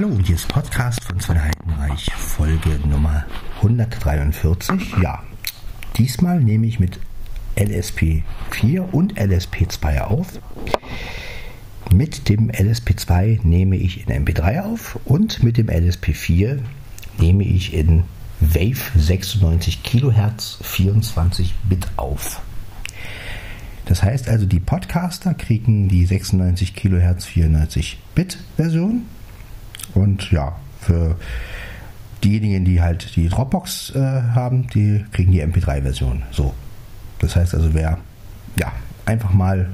Hallo, hier ist Podcast von Sven Heidenreich, Folge Nummer 143. Ja, diesmal nehme ich mit LSP4 und LSP2 auf. Mit dem LSP2 nehme ich in MP3 auf und mit dem LSP4 nehme ich in Wave 96 kHz 24 Bit auf. Das heißt also, die Podcaster kriegen die 96 kHz 94 Bit Version und ja, für diejenigen, die halt die Dropbox äh, haben, die kriegen die MP3-Version. So. Das heißt also, wer, ja, einfach mal,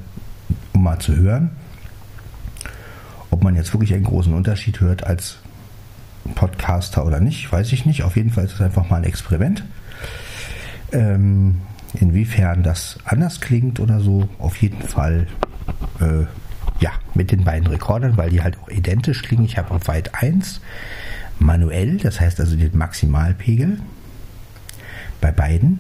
um mal zu hören, ob man jetzt wirklich einen großen Unterschied hört als Podcaster oder nicht, weiß ich nicht. Auf jeden Fall ist es einfach mal ein Experiment. Ähm, inwiefern das anders klingt oder so, auf jeden Fall äh, ja, mit den beiden Rekordern, weil die halt auch identisch klingen. Ich habe auf Weit 1 manuell, das heißt also den Maximalpegel bei beiden.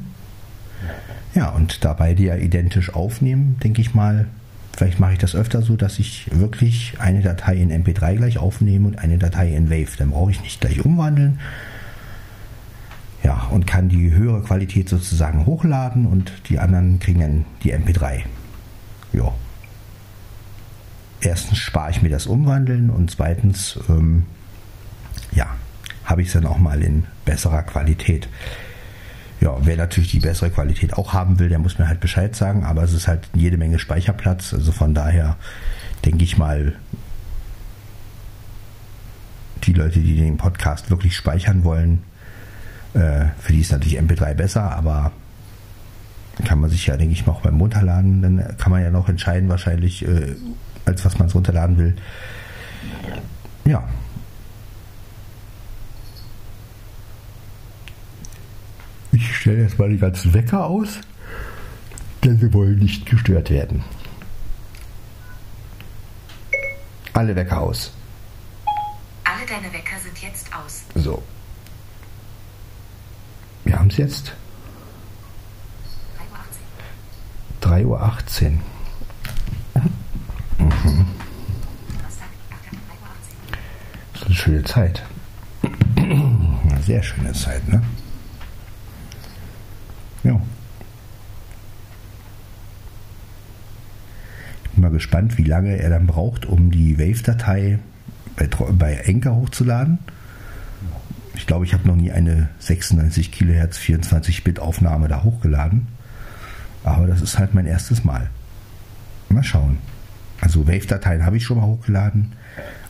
Ja, und da beide ja identisch aufnehmen, denke ich mal, vielleicht mache ich das öfter so, dass ich wirklich eine Datei in MP3 gleich aufnehme und eine Datei in Wave. Dann brauche ich nicht gleich umwandeln. Ja, und kann die höhere Qualität sozusagen hochladen und die anderen kriegen dann die MP3. Ja erstens spare ich mir das Umwandeln und zweitens, ähm, ja, habe ich es dann auch mal in besserer Qualität. Ja, wer natürlich die bessere Qualität auch haben will, der muss mir halt Bescheid sagen, aber es ist halt jede Menge Speicherplatz, also von daher denke ich mal, die Leute, die den Podcast wirklich speichern wollen, äh, für die ist natürlich MP3 besser, aber kann man sich ja, denke ich mal, auch beim Runterladen, dann kann man ja noch entscheiden, wahrscheinlich, äh, als was man es runterladen will. Ja. Ich stelle jetzt mal die ganzen Wecker aus, denn wir wollen nicht gestört werden. Alle Wecker aus. Alle deine Wecker sind jetzt aus. So. Wir haben es jetzt. 3.18 Uhr. 3.18 Uhr. Das ist eine schöne Zeit. Eine sehr schöne Zeit, ne? Ja. Ich bin mal gespannt, wie lange er dann braucht, um die Wave-Datei bei, Enker hochzuladen. Ich glaube, ich habe noch nie eine 96 Kilohertz 24-Bit Aufnahme da hochgeladen. Aber das ist halt mein erstes Mal. Mal schauen. Also Wave-Dateien habe ich schon mal hochgeladen,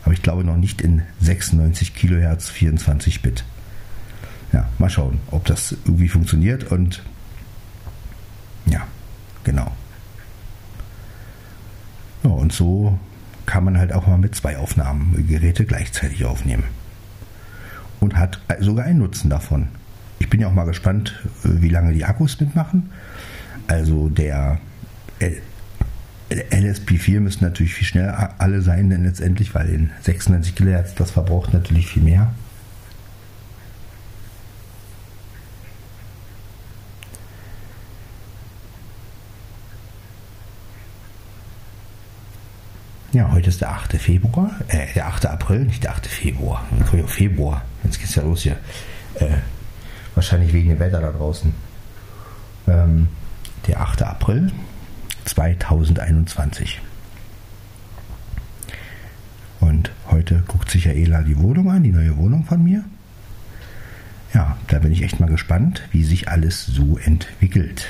aber ich glaube noch nicht in 96 Kilohertz 24 Bit. Ja, mal schauen, ob das irgendwie funktioniert und ja, genau. Ja, und so kann man halt auch mal mit zwei Aufnahmen Geräte gleichzeitig aufnehmen. Und hat sogar einen Nutzen davon. Ich bin ja auch mal gespannt, wie lange die Akkus mitmachen. Also der LSP4 müssen natürlich viel schneller alle sein, denn letztendlich, weil in 96 kHz das verbraucht natürlich viel mehr. Ja, heute ist der 8. Februar, äh, der 8. April, nicht der 8. Februar. Februar, jetzt geht's ja los hier. Äh, wahrscheinlich wegen dem Wetter da draußen. Ähm, der 8. April 2021. Und heute guckt sich ja Ela die Wohnung an, die neue Wohnung von mir. Ja, da bin ich echt mal gespannt, wie sich alles so entwickelt.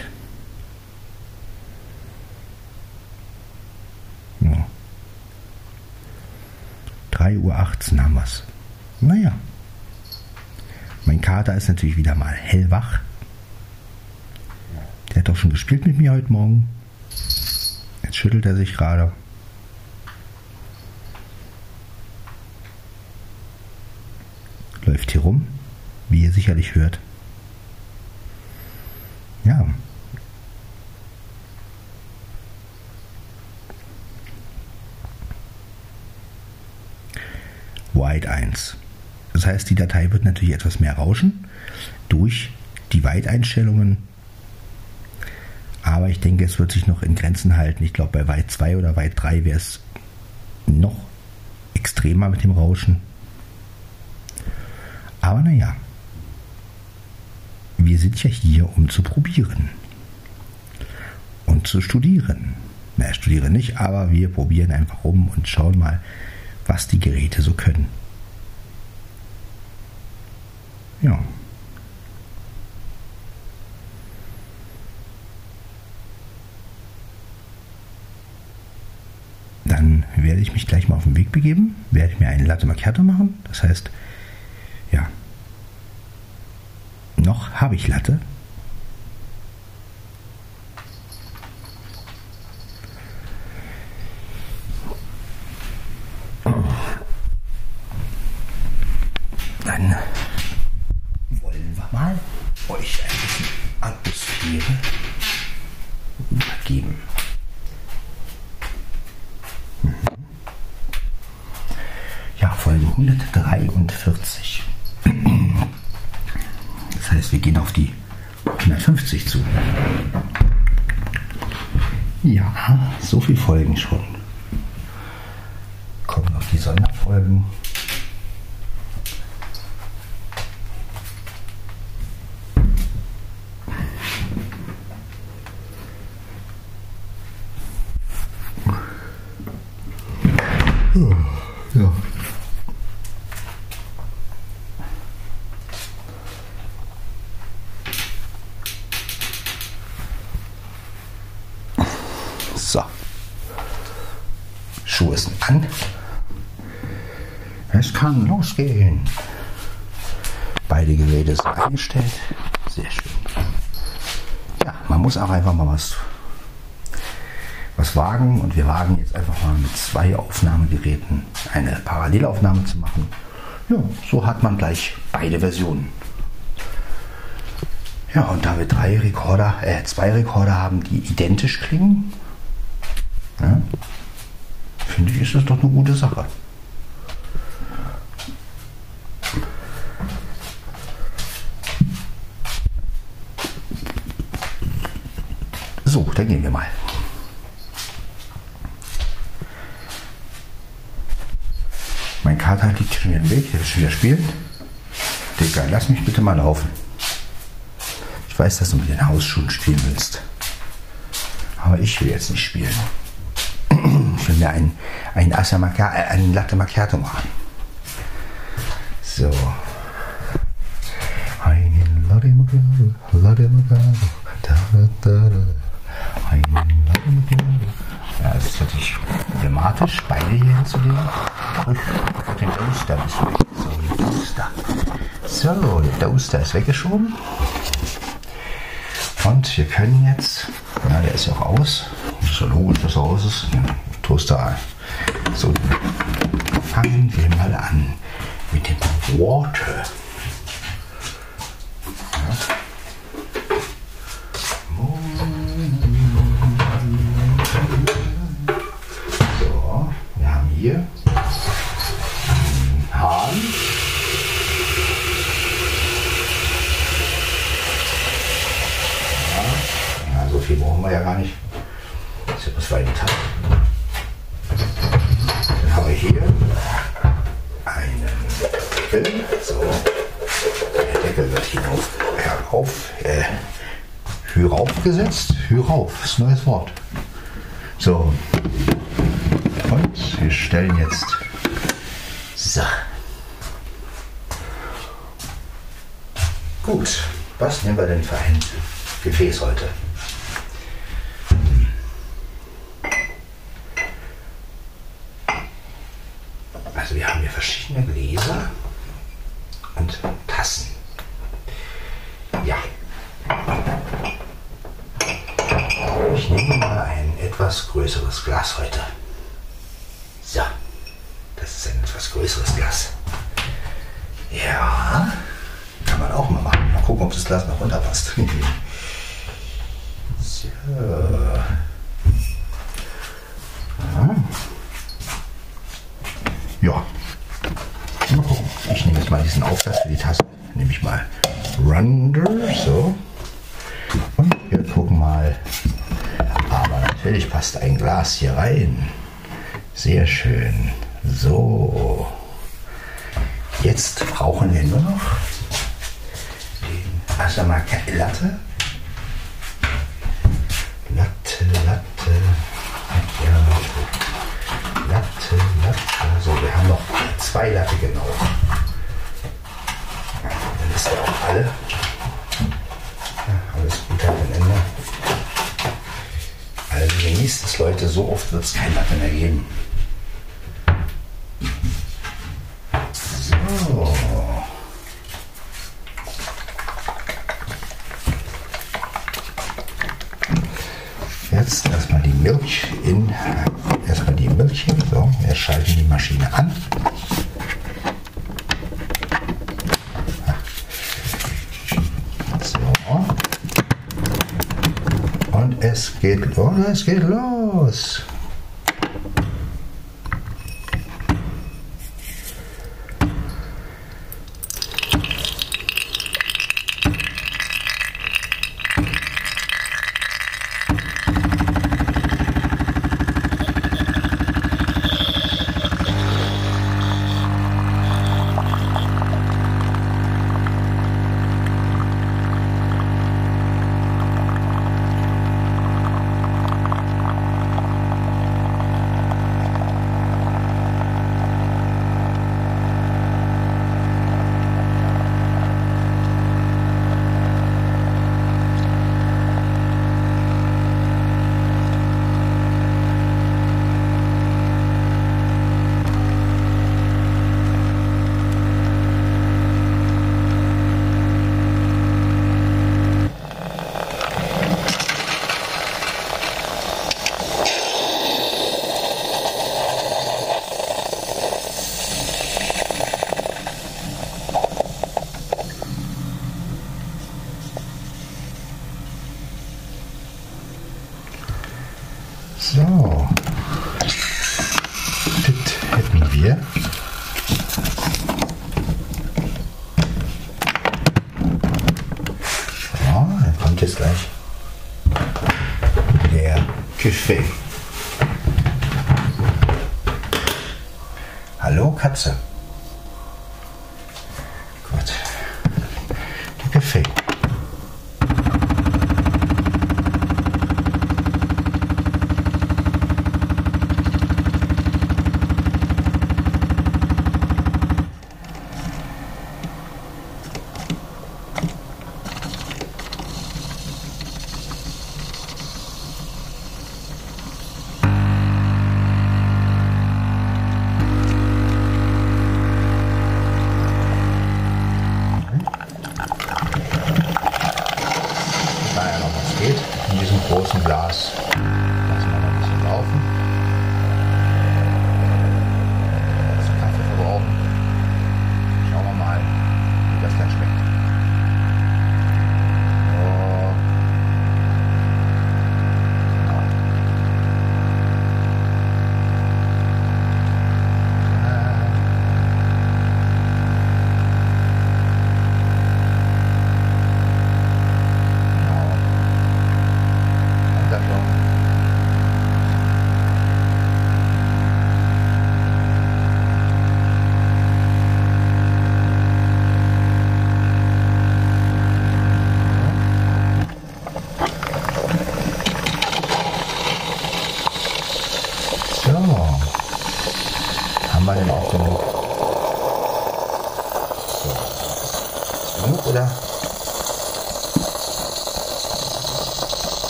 Ja. 3.18 Uhr haben wir es. Naja. Mein Kater ist natürlich wieder mal hellwach. Der hat doch schon gespielt mit mir heute Morgen. Jetzt schüttelt er sich gerade. Läuft hier rum, wie ihr sicherlich hört. Ja. White 1. Das heißt, die Datei wird natürlich etwas mehr rauschen durch die Weiteinstellungen ich denke, es wird sich noch in Grenzen halten. Ich glaube, bei Weit 2 oder Weit 3 wäre es noch extremer mit dem Rauschen. naja, wir sind ja hier, um zu probieren und zu studieren. Na, studiere nicht, aber wir probieren einfach rum und schauen mal, was die Geräte so können. Ja. Dann werde ich mich gleich mal auf den Weg begeben, werde mir einen Latte Macchiato machen. Das heißt, ja, noch habe ich Latte. Dann wollen wir mal euch ein bisschen Atmosphäre übergeben. Ja, Folge 143. Das heißt, wir gehen auf die 150 zu. Ja, so viele Folgen schon. Kommen noch die Sonderfolgen. Ja. So. Schuhe sind an. Es kann losgehen. Beide Eingestellt. Sehr schön. Ja, man muss auch einfach mal was, was wagen. Und wir wagen jetzt einfach mal mit zwei Aufnahmegeräten eine Parallelaufnahme zu machen. Ja, so hat man gleich beide Versionen. Ja, und da wir drei Rekorder, äh, zwei Rekorder haben, die identisch klingen, ja, finde ich, ist das doch eine gute Sache. So, dann gehen wir mal. Mein Kater liegt schon wieder im Weg, der will schon wieder spielen. Digga, lass mich bitte mal laufen. Ich weiß, dass du mit den Hausschuhen spielen willst. Aber ich will jetzt nicht spielen. Ich will mir einen, einen, Assa äh, einen Latte Macchiato machen. So. Toaster ist weggeschoben. Und wir können jetzt, ja, der ist ja auch aus. Das ist ja logisch, dass er aus ist. Ja, Toaster. So, fangen wir mal an mit dem Water. So, wir haben hier einen Hahn. Ja, so viel brauchen wir ja gar nicht. Was weit Tag. Dann haben wir hier einen Deckel. So, der Deckel wird hinauf, herauf, äh, herauf gesetzt. Herauf ist ein neues Wort. So. Und wir stellen jetzt. So. Gut. Was nehmen wir denn für ein Gefäß heute? Ich nehme jetzt mal diesen Aufsatz für die Taste. Nehme ich mal Runder. So. Und wir gucken mal. Aber natürlich passt ein Glas hier rein. Sehr schön. So. Jetzt brauchen wir nur noch den Asamaca Latte. Latte, Latte. Ne? So, wir haben noch zwei Latte genau. Dann ist der auch alle. Ja, alles gut Ende. Also genießt es, Leute, so oft wird es kein Latte mehr geben. Vamos a escribirlos. Hallo Katze.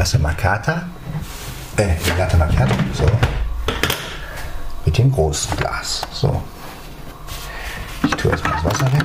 Tasse Macchiata, äh, Latte Macchiato, so, mit dem großen Glas. So, ich tue erstmal das Wasser weg.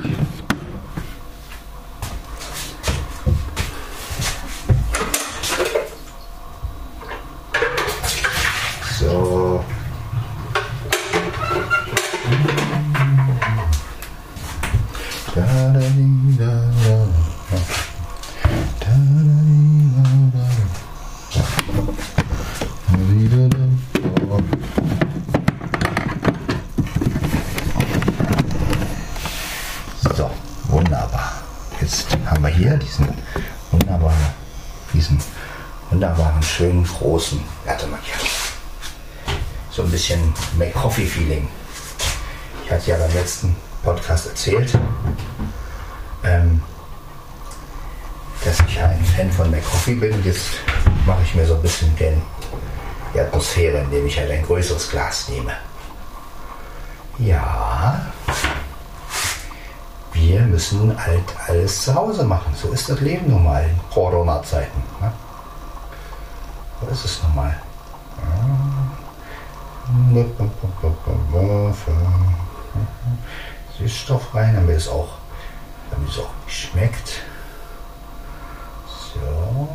Bisschen Make-Coffee-Feeling. Ich hatte ja beim letzten Podcast erzählt, ähm, dass ich ja ein Fan von McCoffee bin. Jetzt mache ich mir so ein bisschen den, die Atmosphäre, indem ich halt ein größeres Glas nehme. Ja, wir müssen halt alles zu Hause machen. So ist das Leben nun mal in Corona-Zeiten. Ne? So ist es nun mal. Süßstoff rein, damit es auch, damit es auch schmeckt. So.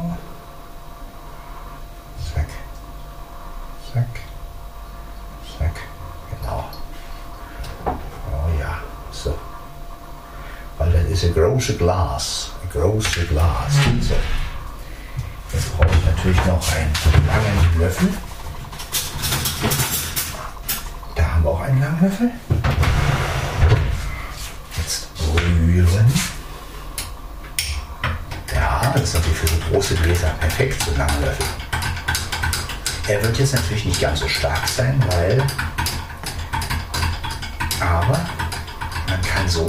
Zack. Zack. Zack. Genau. Oh ja, so. Weil das ist ein großes Glas. Ein großes Glas. So. Jetzt brauche ich natürlich noch einen langen Löffel. Da haben wir auch einen langen Löffel. Jetzt rühren. Ja, das ist natürlich für so große Gläser perfekt, so ein langer Löffel. Er wird jetzt natürlich nicht ganz so stark sein, weil. Aber man kann so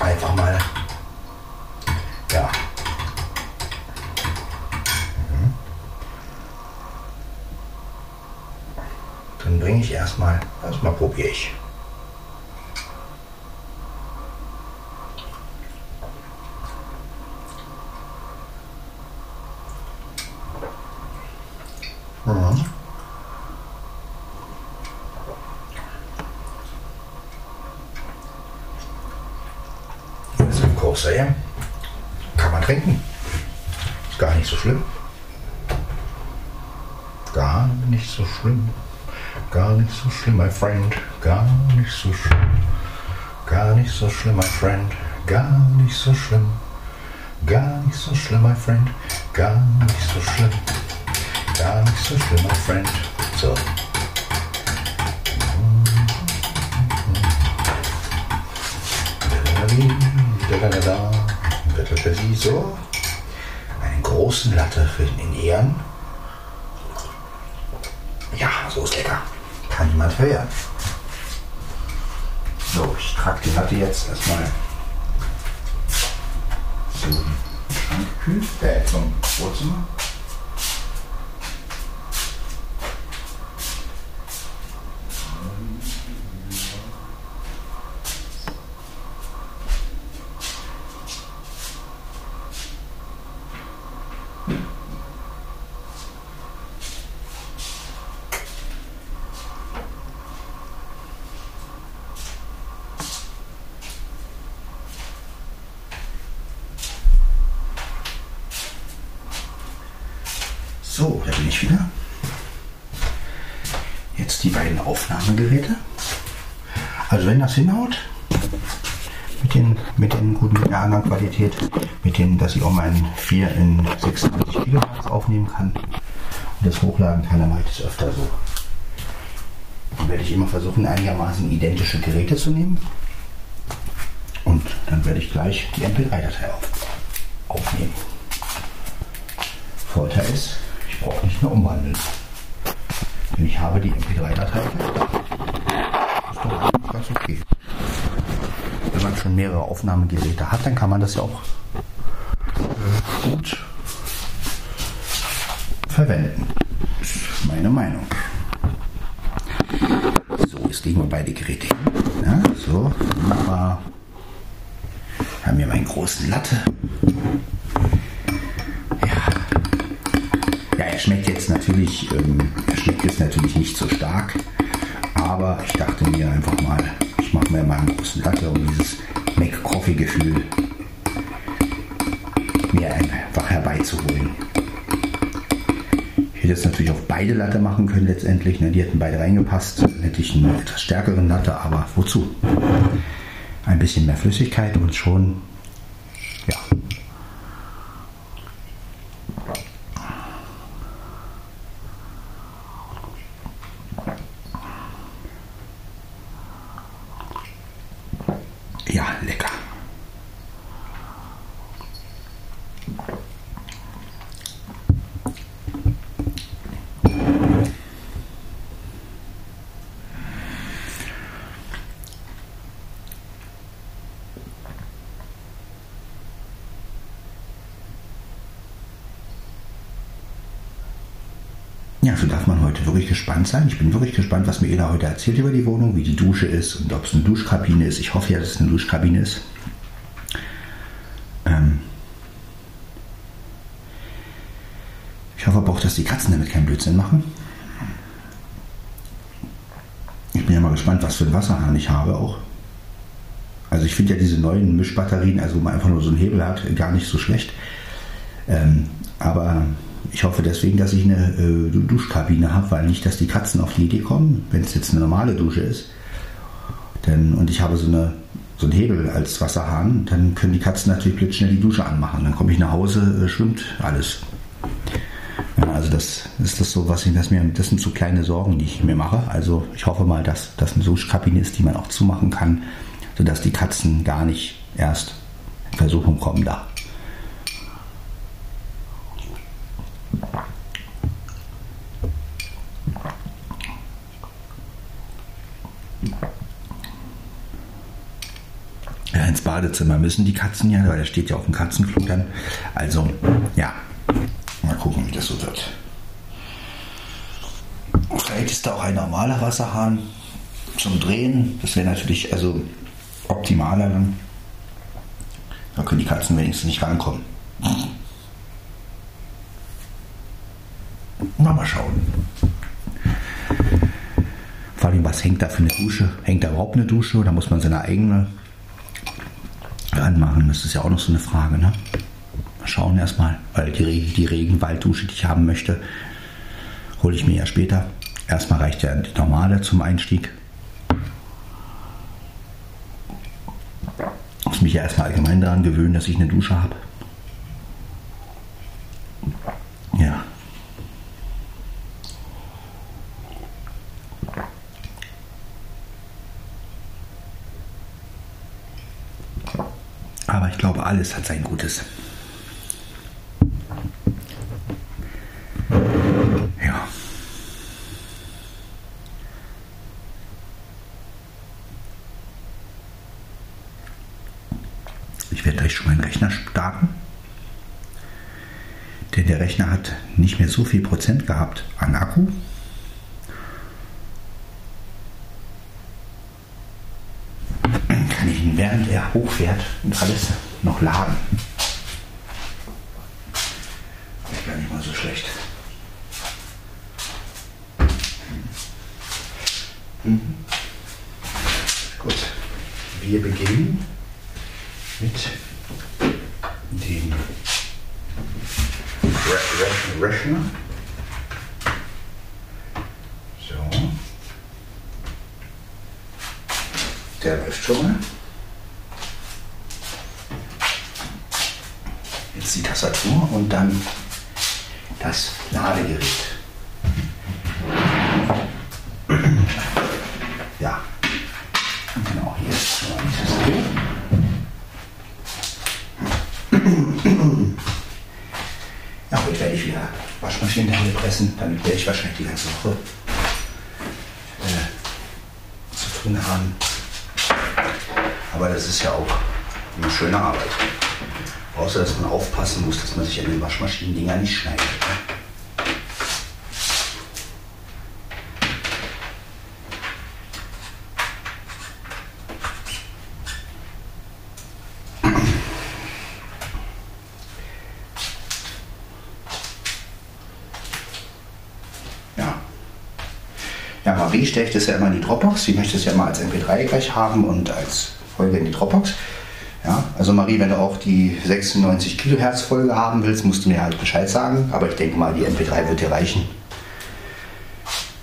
einfach mal. Ja. Mhm. Dann bringe ich erstmal, erstmal probiere ich. Mhm. Corsair. Kann man trinken. Ist gar nicht so schlimm. Gar nicht so schlimm. Gar nicht so schlimm, my friend. Gar nicht so schlimm. Gar nicht so schlimm, my friend. Gar nicht so schlimm. Gar nicht so schlimm, my friend. Gar nicht so schlimm. Gar nicht so schlimm, my friend. So. So. Einen großen Latte für den Ehren. Ja, so ist lecker. Kann niemand hören. So, ich trage die Latte jetzt erstmal zum Schrankkühl, äh, zum Wohnzimmer. So, da bin ich wieder. Jetzt die beiden Aufnahmegeräte. Also wenn das hinhaut, mit den, mit den guten mit der anderen Qualität, mit denen, dass ich auch meinen 4 in 26 Kilohertz aufnehmen kann und das hochladen kann, dann mache ich das öfter so. Dann werde ich immer versuchen, einigermaßen identische Geräte zu nehmen. Und dann werde ich gleich die MP3-Datei auf, aufnehmen. Vorteil ist, nicht mehr umwandeln. Denn ich habe die MP3-Datei. Ist doch ganz okay. Wenn man schon mehrere Aufnahmegeräte hat, dann kann man das ja auch äh, gut verwenden. Ist meine Meinung. So, jetzt legen wir beide Geräte hin. Ja, so, wunderbar. Haben wir meinen großen Latte. Er schmeckt jetzt natürlich, ähm, er schmeckt jetzt natürlich nicht so stark, aber ich dachte mir einfach mal, ich mache mir mal einen großen Latte, um dieses Mac-Coffee-Gefühl mir einfach herbeizuholen. Ich hätte jetzt natürlich auch beide Latte machen können letztendlich, ne? die hätten beide reingepasst, dann hätte ich einen etwas stärkeren Latte, aber wozu? Ein bisschen mehr Flüssigkeit und schon, ja, Ja, lecker. Ja, so darf man heute wirklich gespannt sein. Ich bin wirklich gespannt, was mir Ela heute erzählt über die Wohnung, wie die Dusche ist und ob es eine Duschkabine ist. Ich hoffe ja, dass es eine Duschkabine ist. Ähm ich hoffe aber auch, dass die Katzen damit keinen Blödsinn machen. Ich bin ja mal gespannt, was für ein Wasserhahn ich habe auch. Also ich finde ja diese neuen Mischbatterien, also wo man einfach nur so einen Hebel hat, gar nicht so schlecht. Ähm, aber ich hoffe deswegen, dass ich eine äh, Duschkabine habe, weil nicht, dass die Katzen auf die Idee kommen, wenn es jetzt eine normale Dusche ist. Denn, und ich habe so, eine, so einen Hebel als Wasserhahn, dann können die Katzen natürlich blitzschnell die Dusche anmachen. Dann komme ich nach Hause, äh, schwimmt alles. Ja, also das ist das so, was ich, das mir, das sind so kleine Sorgen, die ich mir mache. Also ich hoffe mal, dass das eine Duschkabine ist, die man auch zumachen kann, sodass die Katzen gar nicht erst in Versuchung kommen da. Ja, ins Badezimmer müssen die Katzen ja, weil da steht ja auf dem Katzenklo dann. Also, ja, mal gucken, wie das so wird. Vielleicht ist da auch ein normaler Wasserhahn zum Drehen. Das wäre natürlich also optimaler dann. Da können die Katzen wenigstens nicht rankommen. Mal, mal schauen. Vor allem, was hängt da für eine Dusche? Hängt da überhaupt eine Dusche oder muss man seine eigene ranmachen? Das ist ja auch noch so eine Frage, ne? Mal schauen erstmal, weil die, die Regenwalddusche, die ich haben möchte, hole ich mir ja später. Erstmal reicht ja die normale zum Einstieg. Ich muss mich ja erstmal allgemein daran gewöhnen, dass ich eine Dusche habe. Ja. Aber ich glaube, alles hat sein Gutes. Ja. Ich werde gleich schon meinen Rechner starten. Denn der Rechner hat nicht mehr so viel Prozent gehabt an Akku. Kann ich ihn, während er hochfährt und alles noch laden. Ist gar nicht mal so schlecht. Mhm. Gut, wir beginnen mit dem Re- Re- Rechner. So. Der läuft schon mal. Jetzt die Tastatur und dann das Ladegerät. Ja. Genau, hier ist schon mal die Tastatur. Ja, heute werde ich wieder Waschmaschinenteile pressen, damit werde ich wahrscheinlich die ganze Woche äh, zu tun haben. Aber das ist ja auch eine schöne Arbeit. Außer, dass man aufpassen muss, dass man sich an den Waschmaschinen-Dinger nicht schneidet. Ne? Ja. Marie stelle ich das ja immer in die Dropbox. Sie möchte es ja mal als MP3 gleich haben und als Folge in die Dropbox. Ja, also Marie, wenn du auch die 96 Kilohertz Folge haben willst, musst du mir halt Bescheid sagen. Aber ich denke mal, die MP3 wird dir reichen.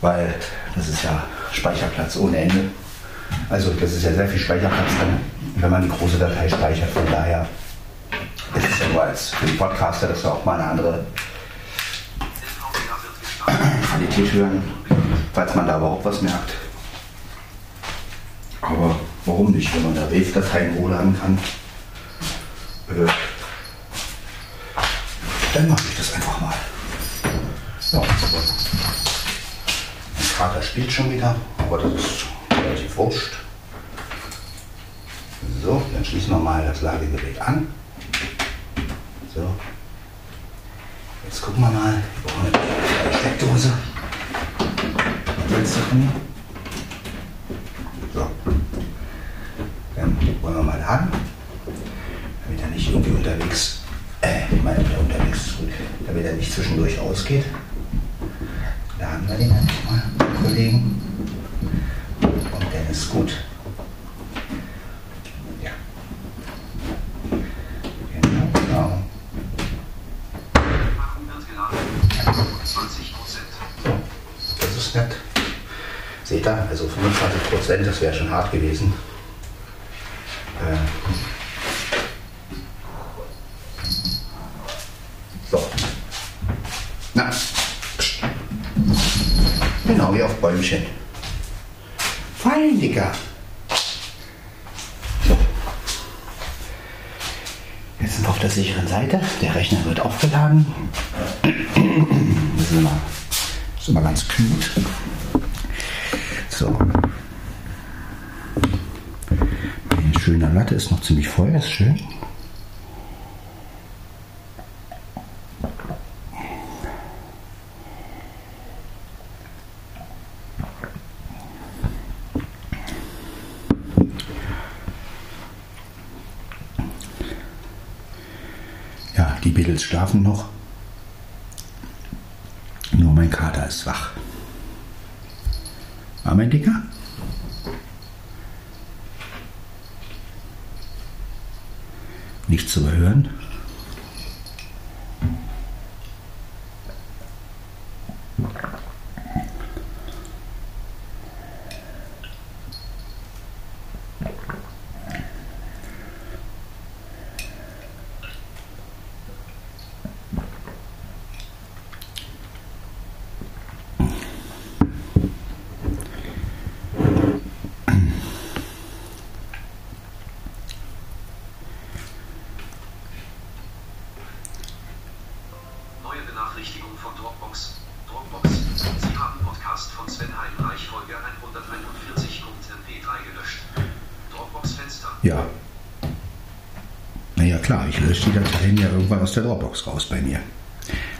Weil das ist ja Speicherplatz ohne Ende. Also das ist ja sehr viel Speicherplatz drin, wenn man die große Datei speichert. Von daher ist es ja nur als für die Podcaster, dass wir auch mal eine andere Qualität hören, falls man da überhaupt was merkt. Aber warum nicht, wenn man da Wave-Dateien hochladen kann? Äh, dann mache ich das einfach mal. Ja, mein Vater spielt schon wieder, aber das ist relativ wurscht. So, dann schließen wir mal das Ladegerät an. So. Jetzt gucken wir mal. Wir brauchen eine Steckdose. Drin. So. Dann wollen wir mal laden, damit er nicht irgendwie unterwegs, äh, ich meine der unterwegs damit er nicht zwischendurch ausgeht. Laden wir den einfach mal, Kollegen. Und dann ist gut. Ja. Genau, genau. Akku wird geladen. 20 Prozent. Das ist nett. Seht ihr, also 25 Prozent, das wäre schon hart gewesen. Äh. So. Na. Genau, wie auf Bäumchen. Fein, Digga. So. Jetzt sind wir auf der sicheren Seite. Der Rechner wird aufgeladen. Das ist immer, das ist immer ganz gut. So. Meine Latte ist noch ziemlich voll, ist schön. Ja, die Beatles schlafen noch. Nur mein Kater ist wach. War mein Dicker? Nicht zu überhören. Neue Benachrichtigung von Dropbox. Dropbox. Sie haben Podcast von Sven Heinreich Folge 141.mp3 gelöscht. Dropbox-Fenster. Ja. Naja, klar, ich lösche die Dateien ja irgendwann aus der Dropbox raus bei mir.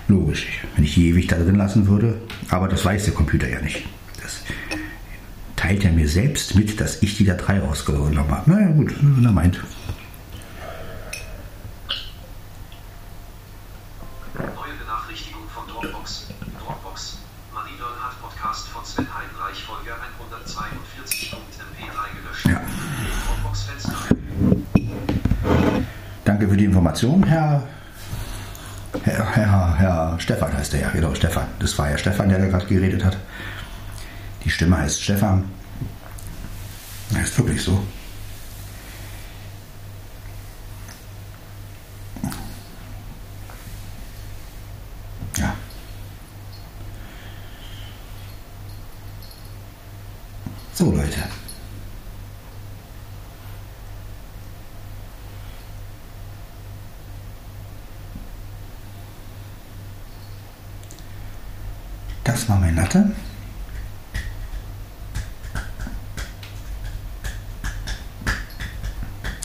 Logisch, wenn ich die ewig da drin lassen würde. Aber das weiß der Computer ja nicht. Das teilt er mir selbst mit, dass ich die Datei rausgenommen habe. Naja, gut, wenn er meint. Neue Benachrichtigung von Dropbox. Dropbox. Maridol hat Podcast von Sven Heinreich Folge 142.mp3 gelöscht. Ja. Dropbox-Fenster. Danke für die Information, Herr. Herr, Herr, Herr Stefan heißt er ja, genau, Stefan. Das war ja Stefan, der da gerade geredet hat. Die Stimme heißt Stefan. Das ist wirklich so. Ja. So, Leute. Das war mein Latte.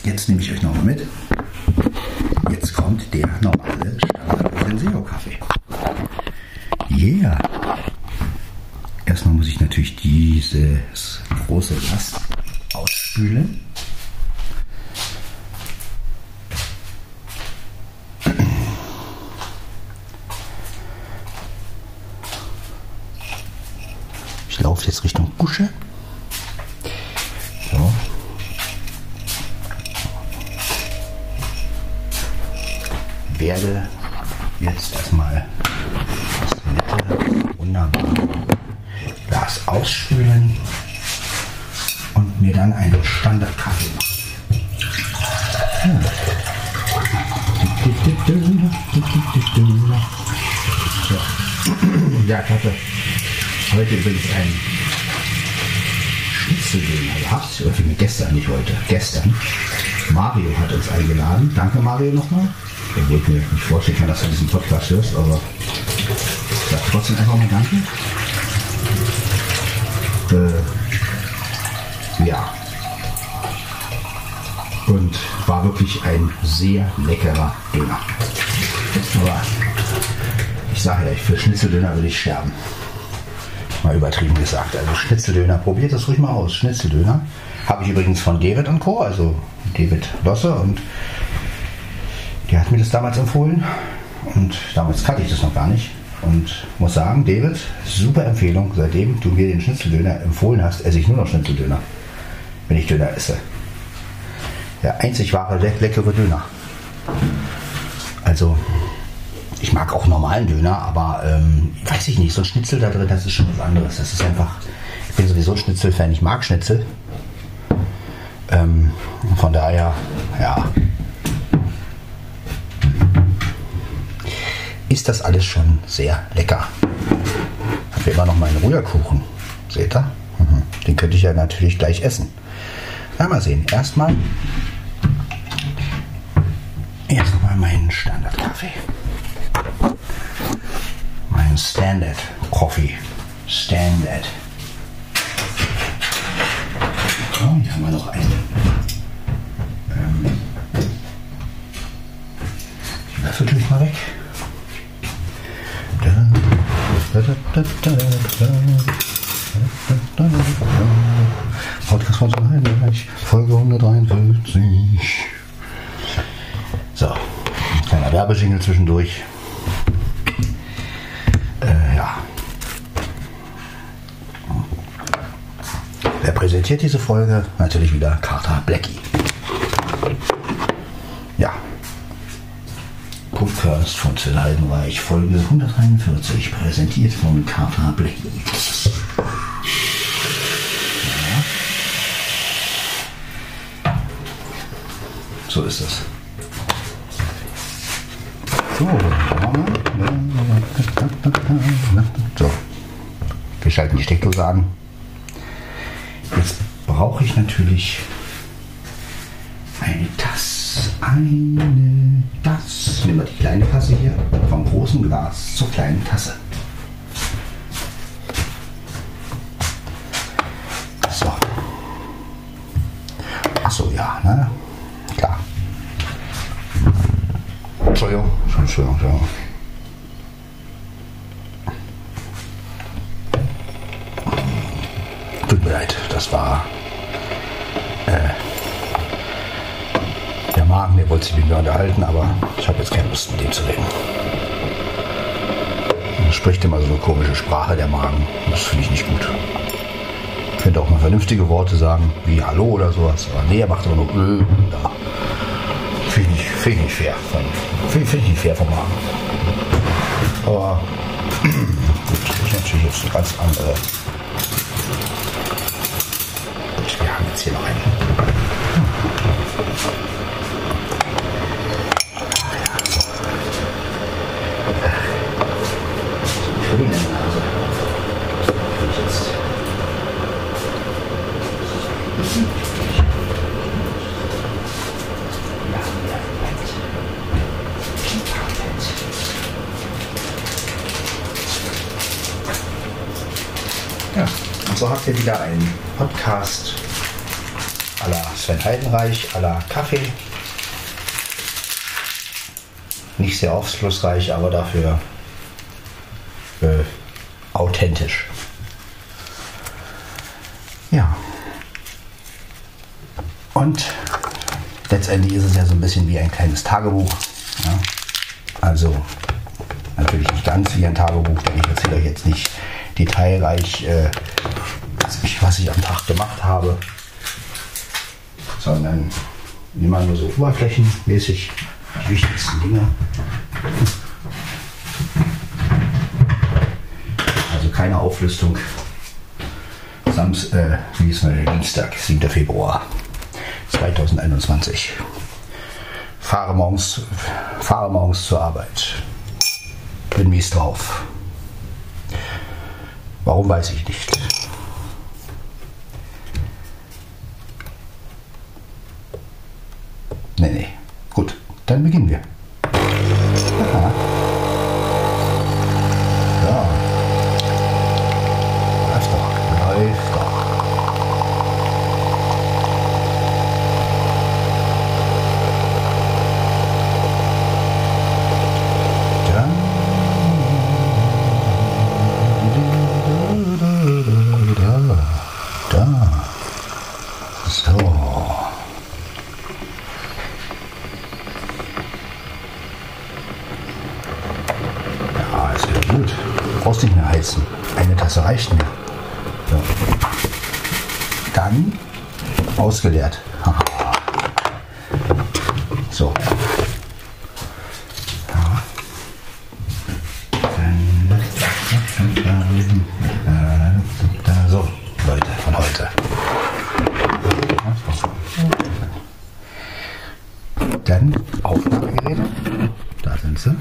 Jetzt nehme ich euch nochmal mit. Jetzt kommt der normale Standard Senseo Kaffee. Yeah. Erstmal muss ich natürlich dieses große Glas ausspülen. Ich laufe jetzt heute übrigens einen Schnitzeldöner gehabt. Oder gestern, nicht heute. Gestern. Mario hat uns eingeladen. Danke, Mario, nochmal. Obwohl ich mir nicht vorstellen kann, dass du diesen Podcast hörst, aber sag trotzdem einfach mal Danke. Äh, ja. Und war wirklich ein sehr leckerer Döner. Aber ich sage ja, für Schnitzeldöner würde ich sterben. Mal übertrieben gesagt. Also Schnitzeldöner, probiert das ruhig mal aus. Schnitzeldöner. Habe ich übrigens von David und Co., also David Losse und der hat mir das damals empfohlen. Und damals kannte ich das noch gar nicht. Und muss sagen, David, super Empfehlung. Seitdem du mir den Schnitzeldöner empfohlen hast, esse ich nur noch Schnitzeldöner, wenn ich Döner esse. Der einzig wahre le leckere Döner. Also, ich mag auch normalen Döner, aber ähm, weiß ich nicht, so ein Schnitzel da drin, das ist schon was anderes. Das ist einfach, ich bin sowieso Schnitzel-Fan, ich mag Schnitzel. Ähm, von daher, ja, ist das alles schon sehr lecker. Haben wir immer noch meinen Rührkuchen. Seht ihr? Mhm. Den könnte ich ja natürlich gleich essen. Na, mal sehen. Erstmal erstmal meinen Standardkaffee. Standard Coffee. Standard. Oh, hier haben wir noch einen. Ähm, die Löffel tue ich mal weg. Podcast von Heinrich, Folge 143. So, ein kleiner Werbejingle zwischendurch. Äh, ja. Wer präsentiert diese Folge? Natürlich wieder Carter Blackie. Ja. Podcast von Till Heidenreich, Folge 141, präsentiert von Carter Blackie. So ist es. So, so. Wir schalten die Steckdose an. Ich natürlich eine Tasse. Eine Tasse. Nehmen wir die kleine Tasse hier. Vom großen Glas zur kleinen Tasse. So. Achso, ja, ne? Klar. Entschuldigung, Entschuldigung, Entschuldigung. Tut mir leid, das war äh, der Magen, der wollte sich mit mir unterhalten, aber ich habe jetzt keine Lust mit ihm zu reden. Er spricht immer so eine komische Sprache, der Magen. Das finde ich nicht gut. Könnte auch mal vernünftige Worte sagen, wie Hallo oder sowas. Aber nee, er macht immer nur Ö. Da. Finde ich, finde ich nicht fair. Finde find ich nicht fair vom Magen. Aber gut, ich natürlich jetzt eine ganz andere. Wir haben jetzt hier noch einen. Schön in der Nase. Kann ich jetzt. Ja, ja, Ja, und so habt ihr wieder einen Podcast à la Sven Heidenreich, à la Kaffee. Nicht sehr aufschlussreich, aber dafür äh, authentisch. Ja. Und letztendlich ist es ja so ein bisschen wie ein kleines Tagebuch. Ja? Also natürlich nicht ganz wie ein Tagebuch, denn ich erzähle euch jetzt nicht detailreich, äh, was, ich, am Tag gemacht habe, sondern immer nur so oberflächenmäßig die wichtigsten Dinge. Also keine Auflistung. Sams, äh, wie ist der Dienstag, 7. Februar 2021. Fahre morgens, fahre morgens zur Arbeit. Bin mies drauf. Warum weiß ich nicht. Nee, nee. Gut, dann beginnen wir. Aha. Ja. Läuft doch, läuft doch. Dann So. Ja, ist wieder gut. Brauchst nicht mehr heizen. Eine Tasse reicht mir. So. Dann ausgeleert. Haha. So. Ja. Dann- So, Leute, von heute. Dann Aufnahmegeräte. Da sind sie.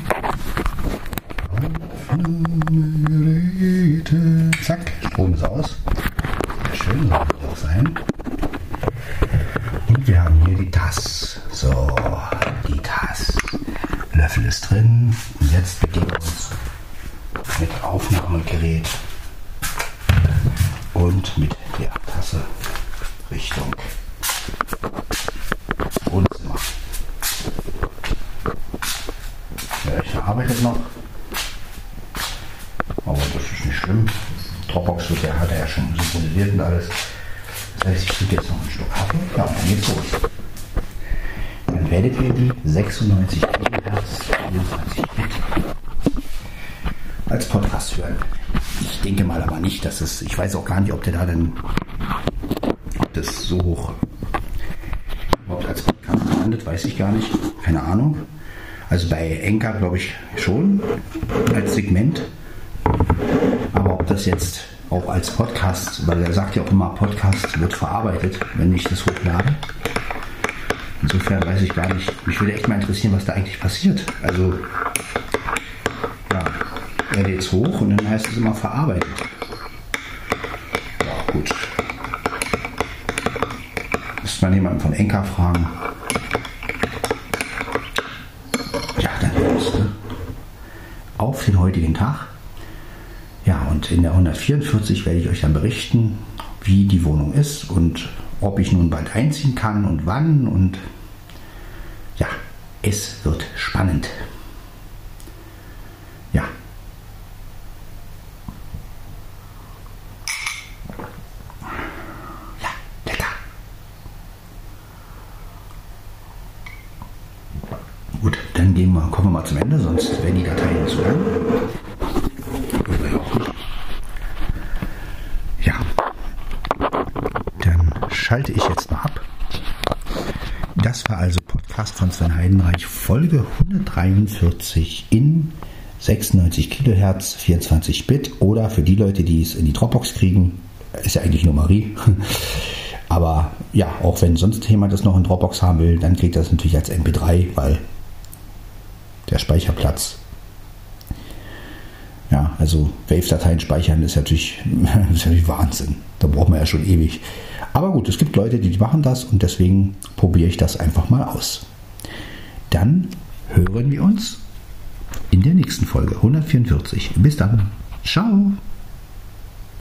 Aufnahmegeräte. Zack, Strom ist aus. Sehr schön, soll auch sein. Und wir haben hier die Tasse. So, die Tasse. Löffel ist drin. Und jetzt beginnen wir uns mit Aufnahmegerät und mit der Tasse Richtung Wohnzimmer. Der Rechner arbeitet noch. Aber das ist nicht schlimm. Dropbox wird ja, hat er ja schon synchronisiert und alles. Das heißt, ich trinke jetzt noch einen Schluck Kaffee. Ja, dann geht's los. Dann werdet ihr die 96 kHz 24 Bit als Podcast hören. Ich denke mal aber nicht, dass es, ich weiß auch gar nicht, ob der da denn, so hoch überhaupt als Podcast landet, weiß ich gar nicht. Keine Ahnung. Also bei Enka glaube ich schon als Segment. Aber ob das jetzt auch als Podcast, weil er sagt ja auch immer, Podcast wird verarbeitet, wenn ich das hochlade. Insofern weiß ich gar nicht. Mich würde echt mal interessieren, was da eigentlich passiert. Also, ja, er lädt hoch und dann heißt es immer verarbeitet. Man jemanden von Enka fragen. Ja, dann los. Ne? Auf den heutigen Tag. Ja, und in der 144 werde ich euch dann berichten, wie die Wohnung ist und ob ich nun bald einziehen kann und wann. Und ja, es wird spannend. Ja. Ja, lecker. Gut, dann gehen wir, kommen wir mal zum Ende, sonst werden die Dateien zu lang. Ja. Dann schalte ich jetzt mal ab. Das war also Podcast von Sven Heidenreich, Folge 143 in 96 Kilohertz, 24 Bit oder für die Leute, die es in die Dropbox kriegen, ist ja eigentlich nur Marie. Aber ja, auch wenn sonst jemand das noch in Dropbox haben will, dann kriegt das natürlich als MP3, weil der Speicherplatz. Ja, also Wave-Dateien speichern ist natürlich, ist natürlich Wahnsinn. Da braucht man ja schon ewig. Aber gut, es gibt Leute, die machen das und deswegen probiere ich das einfach mal aus. Dann hören wir uns in der nächsten Folge 144. Bis dann. Ciao.